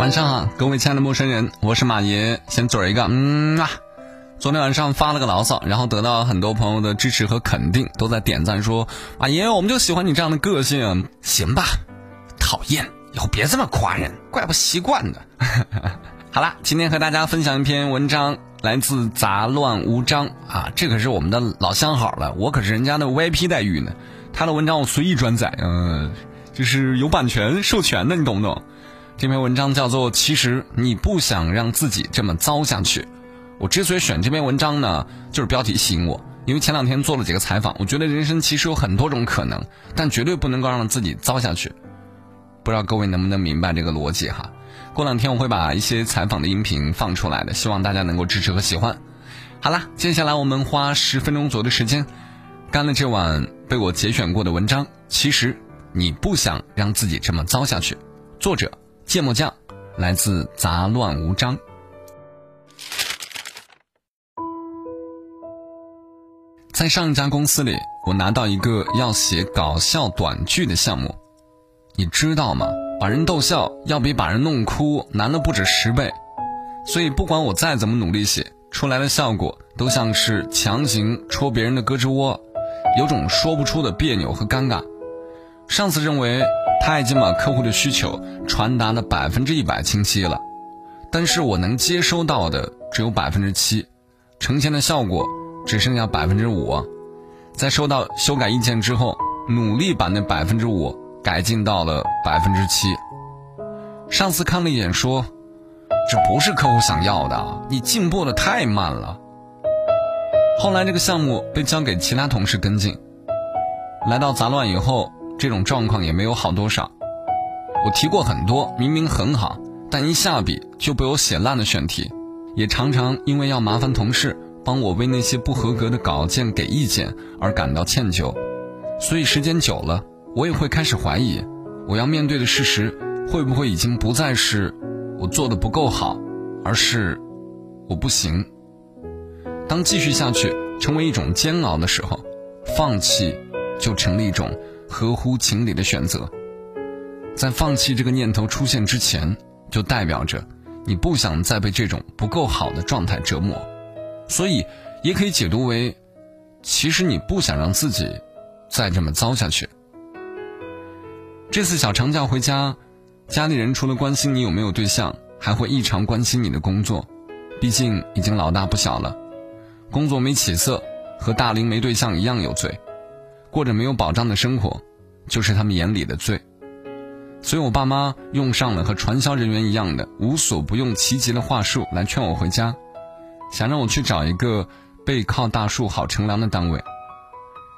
晚上好，各位亲爱的陌生人，我是马爷，先嘴一个，嗯啊。昨天晚上发了个牢骚，然后得到很多朋友的支持和肯定，都在点赞说：“马爷，我们就喜欢你这样的个性。”行吧，讨厌，以后别这么夸人，怪不习惯的。好了，今天和大家分享一篇文章，来自杂乱无章啊，这可是我们的老相好了，我可是人家的 VIP 待遇呢。他的文章我随意转载，嗯，就是有版权授权的，你懂不懂？这篇文章叫做《其实你不想让自己这么糟下去》。我之所以选这篇文章呢，就是标题吸引我，因为前两天做了几个采访，我觉得人生其实有很多种可能，但绝对不能够让自己糟下去。不知道各位能不能明白这个逻辑哈？过两天我会把一些采访的音频放出来的，希望大家能够支持和喜欢。好了，接下来我们花十分钟左右的时间，干了这碗被我节选过的文章。其实你不想让自己这么糟下去。作者。芥末酱，来自杂乱无章。在上一家公司里，我拿到一个要写搞笑短剧的项目，你知道吗？把人逗笑要比把人弄哭难了不止十倍，所以不管我再怎么努力写，出来的效果都像是强行戳别人的胳肢窝，有种说不出的别扭和尴尬。上司认为。他已经把客户的需求传达的百分之一百清晰了，但是我能接收到的只有百分之七，呈现的效果只剩下百分之五。在收到修改意见之后，努力把那百分之五改进到了百分之七。上司看了一眼说：“这不是客户想要的，你进步的太慢了。”后来这个项目被交给其他同事跟进。来到杂乱以后。这种状况也没有好多少。我提过很多，明明很好，但一下笔就被我写烂的选题，也常常因为要麻烦同事帮我为那些不合格的稿件给意见而感到歉疚。所以时间久了，我也会开始怀疑，我要面对的事实会不会已经不再是我做的不够好，而是我不行。当继续下去成为一种煎熬的时候，放弃就成了一种。合乎情理的选择，在放弃这个念头出现之前，就代表着你不想再被这种不够好的状态折磨，所以也可以解读为，其实你不想让自己再这么糟下去。这次小长假回家，家里人除了关心你有没有对象，还会异常关心你的工作，毕竟已经老大不小了，工作没起色，和大龄没对象一样有罪。过着没有保障的生活，就是他们眼里的罪。所以我爸妈用上了和传销人员一样的无所不用其极的话术来劝我回家，想让我去找一个背靠大树好乘凉的单位。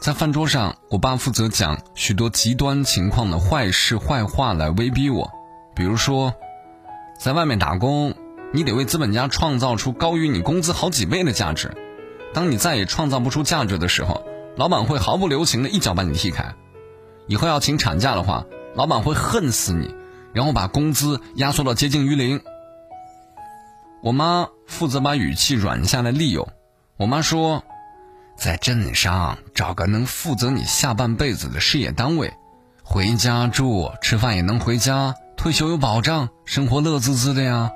在饭桌上，我爸负责讲许多极端情况的坏事坏话来威逼我，比如说，在外面打工，你得为资本家创造出高于你工资好几倍的价值。当你再也创造不出价值的时候。老板会毫不留情的一脚把你踢开，以后要请产假的话，老板会恨死你，然后把工资压缩到接近于零。我妈负责把语气软下来利用，我妈说，在镇上找个能负责你下半辈子的事业单位，回家住，吃饭也能回家，退休有保障，生活乐滋滋的呀。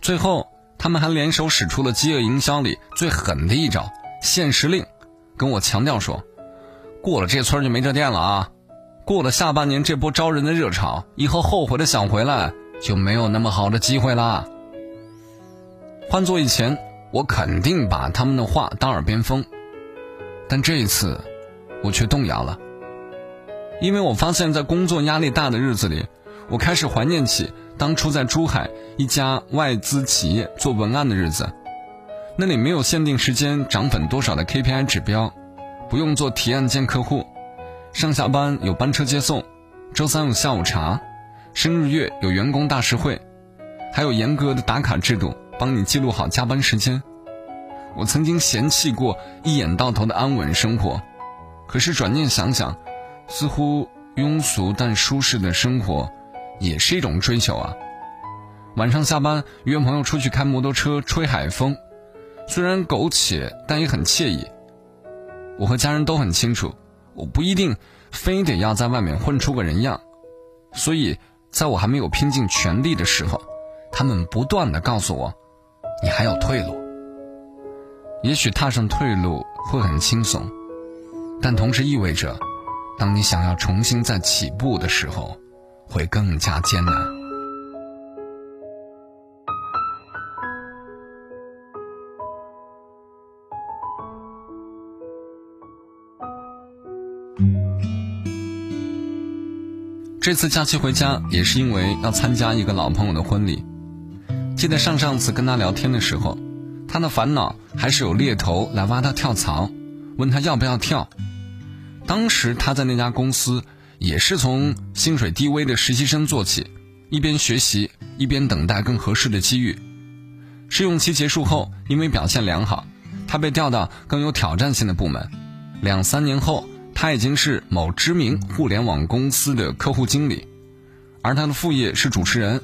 最后，他们还联手使出了饥饿营销里最狠的一招——限时令。跟我强调说，过了这村就没这店了啊！过了下半年这波招人的热潮，以后后悔的想回来就没有那么好的机会啦。换做以前，我肯定把他们的话当耳边风，但这一次，我却动摇了，因为我发现，在工作压力大的日子里，我开始怀念起当初在珠海一家外资企业做文案的日子。那里没有限定时间涨粉多少的 KPI 指标，不用做提案见客户，上下班有班车接送，周三有下午茶，生日月有员工大事会，还有严格的打卡制度，帮你记录好加班时间。我曾经嫌弃过一眼到头的安稳生活，可是转念想想，似乎庸俗但舒适的生活，也是一种追求啊。晚上下班约朋友出去开摩托车吹海风。虽然苟且，但也很惬意。我和家人都很清楚，我不一定非得要在外面混出个人样，所以在我还没有拼尽全力的时候，他们不断的告诉我，你还有退路。也许踏上退路会很轻松，但同时意味着，当你想要重新再起步的时候，会更加艰难。这次假期回家也是因为要参加一个老朋友的婚礼。记得上上次跟他聊天的时候，他的烦恼还是有猎头来挖他跳槽，问他要不要跳。当时他在那家公司也是从薪水低微的实习生做起，一边学习一边等待更合适的机遇。试用期结束后，因为表现良好，他被调到更有挑战性的部门。两三年后。他已经是某知名互联网公司的客户经理，而他的副业是主持人。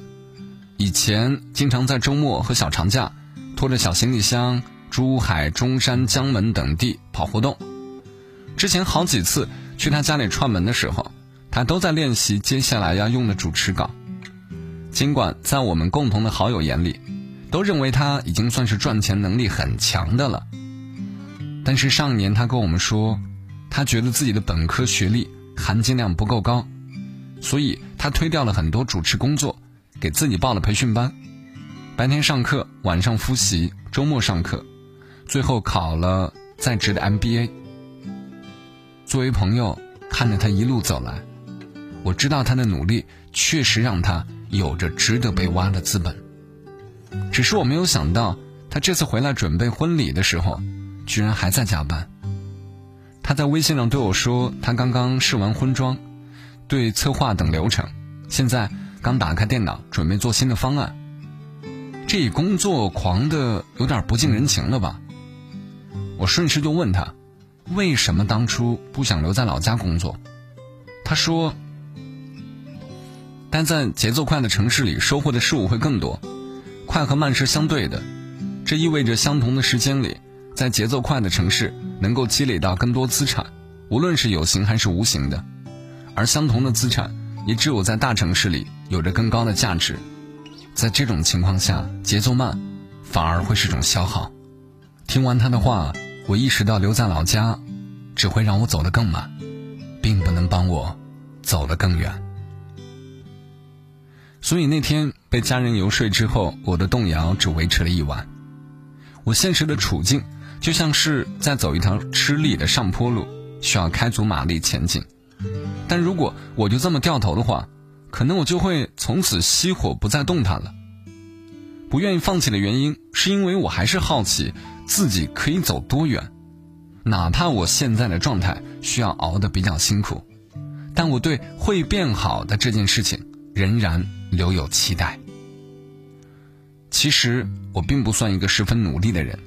以前经常在周末和小长假，拖着小行李箱，珠海、中山、江门等地跑活动。之前好几次去他家里串门的时候，他都在练习接下来要用的主持稿。尽管在我们共同的好友眼里，都认为他已经算是赚钱能力很强的了，但是上年他跟我们说。他觉得自己的本科学历含金量不够高，所以他推掉了很多主持工作，给自己报了培训班，白天上课，晚上复习，周末上课，最后考了在职的 MBA。作为朋友，看着他一路走来，我知道他的努力确实让他有着值得被挖的资本。只是我没有想到，他这次回来准备婚礼的时候，居然还在加班。他在微信上对我说：“他刚刚试完婚妆，对策划等流程，现在刚打开电脑准备做新的方案。这工作狂的有点不近人情了吧？”我顺势就问他：“为什么当初不想留在老家工作？”他说：“待在节奏快的城市里，收获的事物会更多。快和慢是相对的，这意味着相同的时间里。”在节奏快的城市，能够积累到更多资产，无论是有形还是无形的；而相同的资产，也只有在大城市里有着更高的价值。在这种情况下，节奏慢反而会是种消耗。听完他的话，我意识到留在老家，只会让我走得更慢，并不能帮我走得更远。所以那天被家人游说之后，我的动摇只维持了一晚。我现实的处境。就像是在走一条吃力的上坡路，需要开足马力前进。但如果我就这么掉头的话，可能我就会从此熄火，不再动弹了。不愿意放弃的原因，是因为我还是好奇自己可以走多远，哪怕我现在的状态需要熬得比较辛苦，但我对会变好的这件事情仍然留有期待。其实我并不算一个十分努力的人。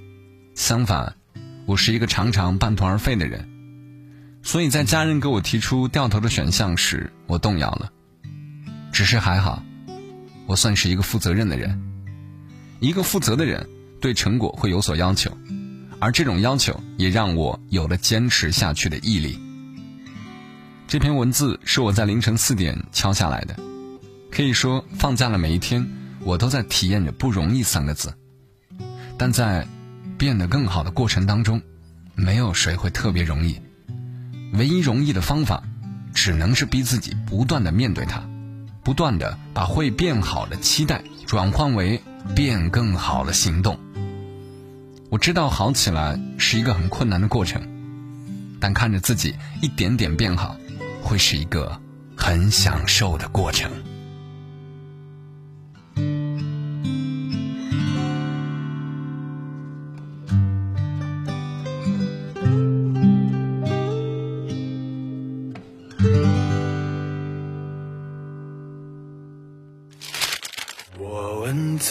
相反，我是一个常常半途而废的人，所以在家人给我提出掉头的选项时，我动摇了。只是还好，我算是一个负责任的人。一个负责的人对成果会有所要求，而这种要求也让我有了坚持下去的毅力。这篇文字是我在凌晨四点敲下来的，可以说放假了每一天，我都在体验着“不容易”三个字，但在。变得更好的过程当中，没有谁会特别容易。唯一容易的方法，只能是逼自己不断的面对它，不断的把会变好的期待转换为变更好的行动。我知道好起来是一个很困难的过程，但看着自己一点点变好，会是一个很享受的过程。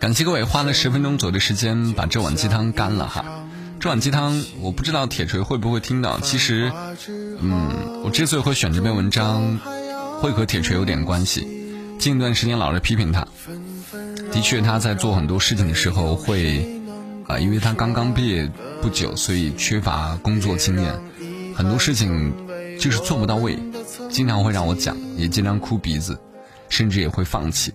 感谢各位花了十分钟左右的时间把这碗鸡汤干了哈。这碗鸡汤我不知道铁锤会不会听到。其实，嗯，我之所以会选这篇文章，会和铁锤有点关系。近一段时间老是批评他，的确他在做很多事情的时候会，啊，因为他刚刚毕业不久，所以缺乏工作经验，很多事情就是做不到位，经常会让我讲，也经常哭鼻子，甚至也会放弃。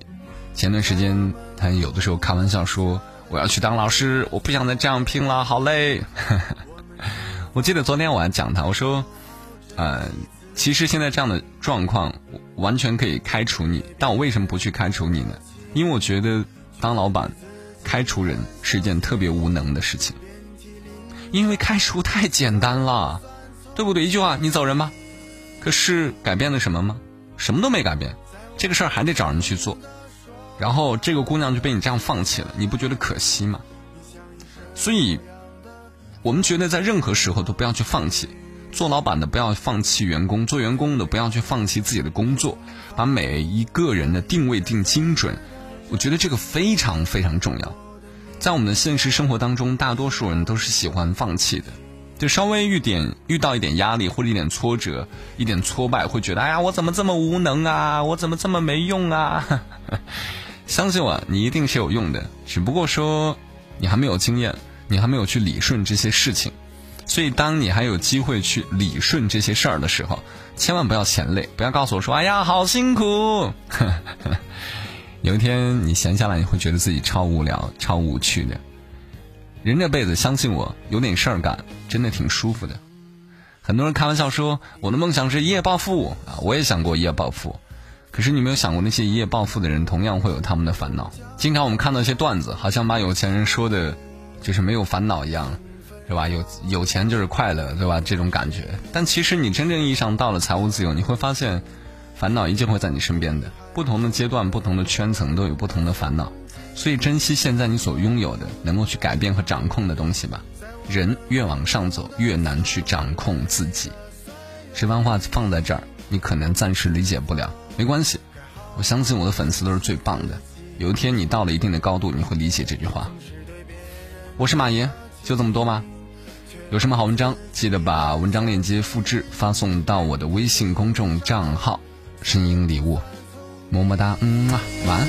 前段时间他有的时候开玩笑说：“我要去当老师，我不想再这样拼了，好累。”我记得昨天我还讲他，我说：“呃。”其实现在这样的状况，完全可以开除你。但我为什么不去开除你呢？因为我觉得当老板，开除人是一件特别无能的事情。因为开除太简单了，对不对？一句话，你走人吧。可是改变了什么吗？什么都没改变。这个事儿还得找人去做。然后这个姑娘就被你这样放弃了，你不觉得可惜吗？所以，我们觉得在任何时候都不要去放弃。做老板的不要放弃员工，做员工的不要去放弃自己的工作，把每一个人的定位定精准，我觉得这个非常非常重要。在我们的现实生活当中，大多数人都是喜欢放弃的，就稍微遇点遇到一点压力或者一点挫折、一点挫败，会觉得哎呀，我怎么这么无能啊，我怎么这么没用啊？相信我，你一定是有用的，只不过说你还没有经验，你还没有去理顺这些事情。所以，当你还有机会去理顺这些事儿的时候，千万不要嫌累，不要告诉我说：“哎呀，好辛苦。” 有一天你闲下来，你会觉得自己超无聊、超无趣的。人这辈子，相信我，有点事儿干，真的挺舒服的。很多人开玩笑说：“我的梦想是一夜暴富啊！”我也想过一夜暴富，可是你没有想过，那些一夜暴富的人同样会有他们的烦恼。经常我们看到一些段子，好像把有钱人说的，就是没有烦恼一样。是吧？有有钱就是快乐，对吧？这种感觉。但其实你真正意义上到了财务自由，你会发现，烦恼依旧会在你身边的。不同的阶段、不同的圈层都有不同的烦恼，所以珍惜现在你所拥有的，能够去改变和掌控的东西吧。人越往上走，越难去掌控自己。这番话放在这儿，你可能暂时理解不了，没关系。我相信我的粉丝都是最棒的。有一天你到了一定的高度，你会理解这句话。我是马爷，就这么多吗？有什么好文章，记得把文章链接复制发送到我的微信公众账号“声音礼物”，么么哒，嗯啊，晚安。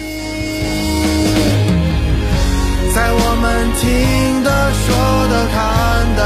在我们听的、说的、看的